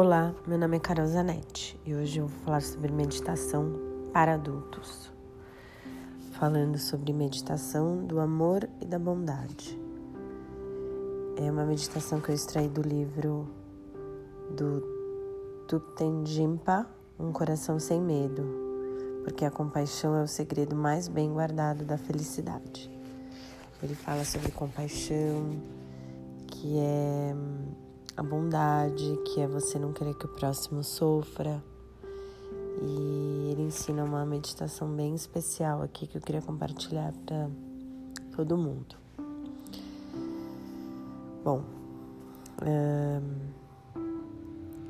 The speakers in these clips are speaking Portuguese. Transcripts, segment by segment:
Olá, meu nome é Carol Zanetti e hoje eu vou falar sobre meditação para adultos. Falando sobre meditação do amor e da bondade. É uma meditação que eu extraí do livro do Thupten Jimpa, Um Coração Sem Medo, porque a compaixão é o segredo mais bem guardado da felicidade. Ele fala sobre compaixão, que é a bondade, que é você não querer que o próximo sofra. E ele ensina uma meditação bem especial aqui que eu queria compartilhar para todo mundo. Bom, um,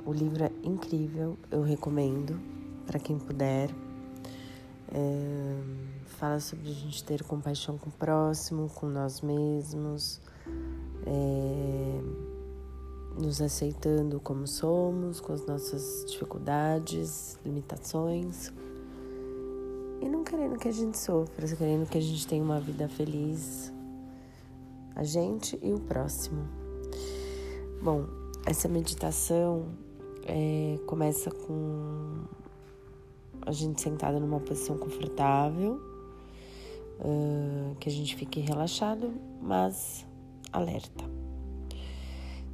o livro é incrível, eu recomendo para quem puder. Um, fala sobre a gente ter compaixão com o próximo, com nós mesmos. É, nos aceitando como somos, com as nossas dificuldades, limitações. E não querendo que a gente sofra, querendo que a gente tenha uma vida feliz, a gente e o próximo. Bom, essa meditação é, começa com a gente sentada numa posição confortável, uh, que a gente fique relaxado, mas alerta.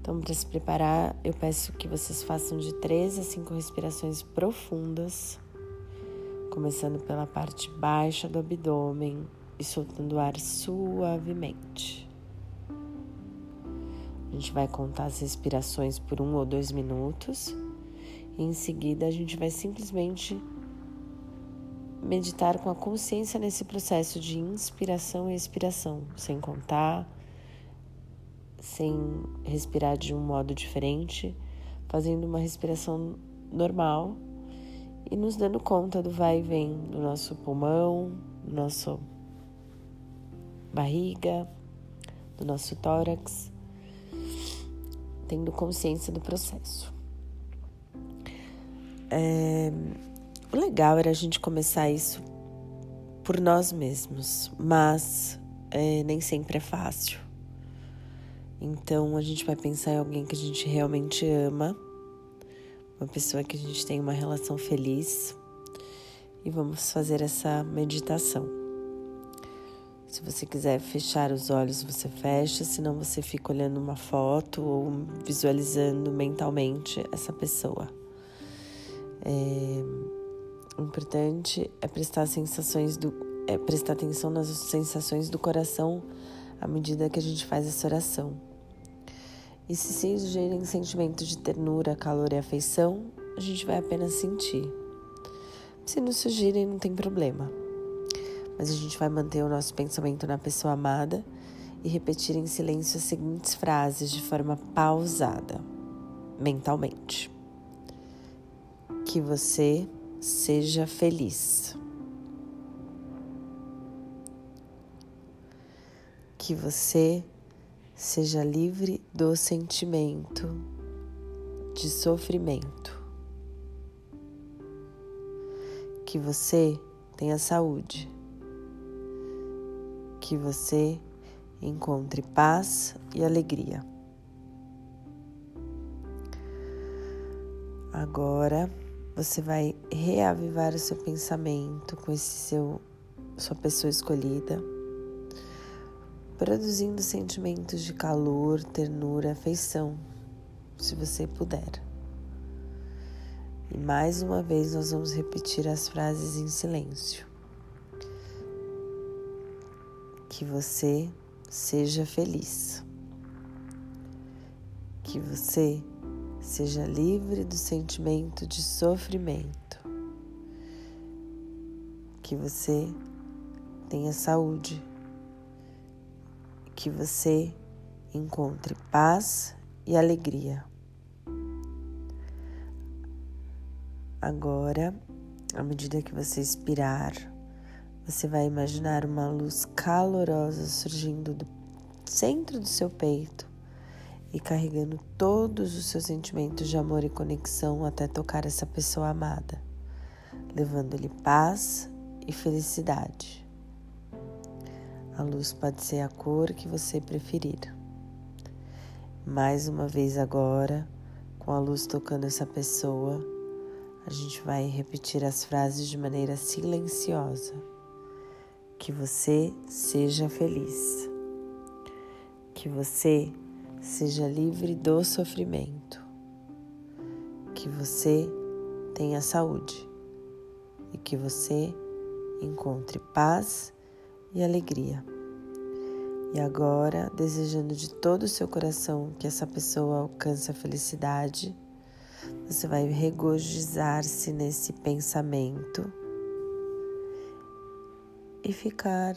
Então, para se preparar, eu peço que vocês façam de 3 a 5 respirações profundas, começando pela parte baixa do abdômen e soltando o ar suavemente. A gente vai contar as respirações por um ou dois minutos e em seguida a gente vai simplesmente meditar com a consciência nesse processo de inspiração e expiração, sem contar sem respirar de um modo diferente, fazendo uma respiração normal e nos dando conta do vai e vem do nosso pulmão, do nosso barriga, do nosso tórax, tendo consciência do processo. É, o legal era a gente começar isso por nós mesmos, mas é, nem sempre é fácil. Então a gente vai pensar em alguém que a gente realmente ama, uma pessoa que a gente tem uma relação feliz e vamos fazer essa meditação. Se você quiser fechar os olhos, você fecha, senão você fica olhando uma foto ou visualizando mentalmente essa pessoa. É, o importante é prestar sensações do é prestar atenção nas sensações do coração à medida que a gente faz essa oração. E se surgirem sentimentos de ternura, calor e afeição, a gente vai apenas sentir. Se não surgirem, não tem problema. Mas a gente vai manter o nosso pensamento na pessoa amada e repetir em silêncio as seguintes frases de forma pausada, mentalmente. Que você seja feliz. Que você seja livre do sentimento de sofrimento. Que você tenha saúde. Que você encontre paz e alegria. Agora você vai reavivar o seu pensamento com esse seu sua pessoa escolhida produzindo sentimentos de calor, ternura, afeição, se você puder. E mais uma vez nós vamos repetir as frases em silêncio. Que você seja feliz. Que você seja livre do sentimento de sofrimento. Que você tenha saúde que você encontre paz e alegria. Agora, à medida que você expirar, você vai imaginar uma luz calorosa surgindo do centro do seu peito e carregando todos os seus sentimentos de amor e conexão até tocar essa pessoa amada, levando-lhe paz e felicidade. A luz pode ser a cor que você preferir. Mais uma vez agora, com a luz tocando essa pessoa, a gente vai repetir as frases de maneira silenciosa. Que você seja feliz. Que você seja livre do sofrimento. Que você tenha saúde e que você encontre paz e alegria. E agora, desejando de todo o seu coração que essa pessoa alcance a felicidade, você vai regozijar-se nesse pensamento e ficar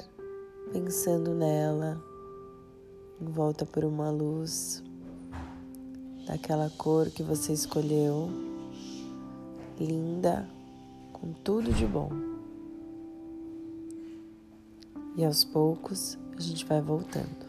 pensando nela, em volta por uma luz daquela cor que você escolheu, linda, com tudo de bom. E aos poucos a gente vai voltando.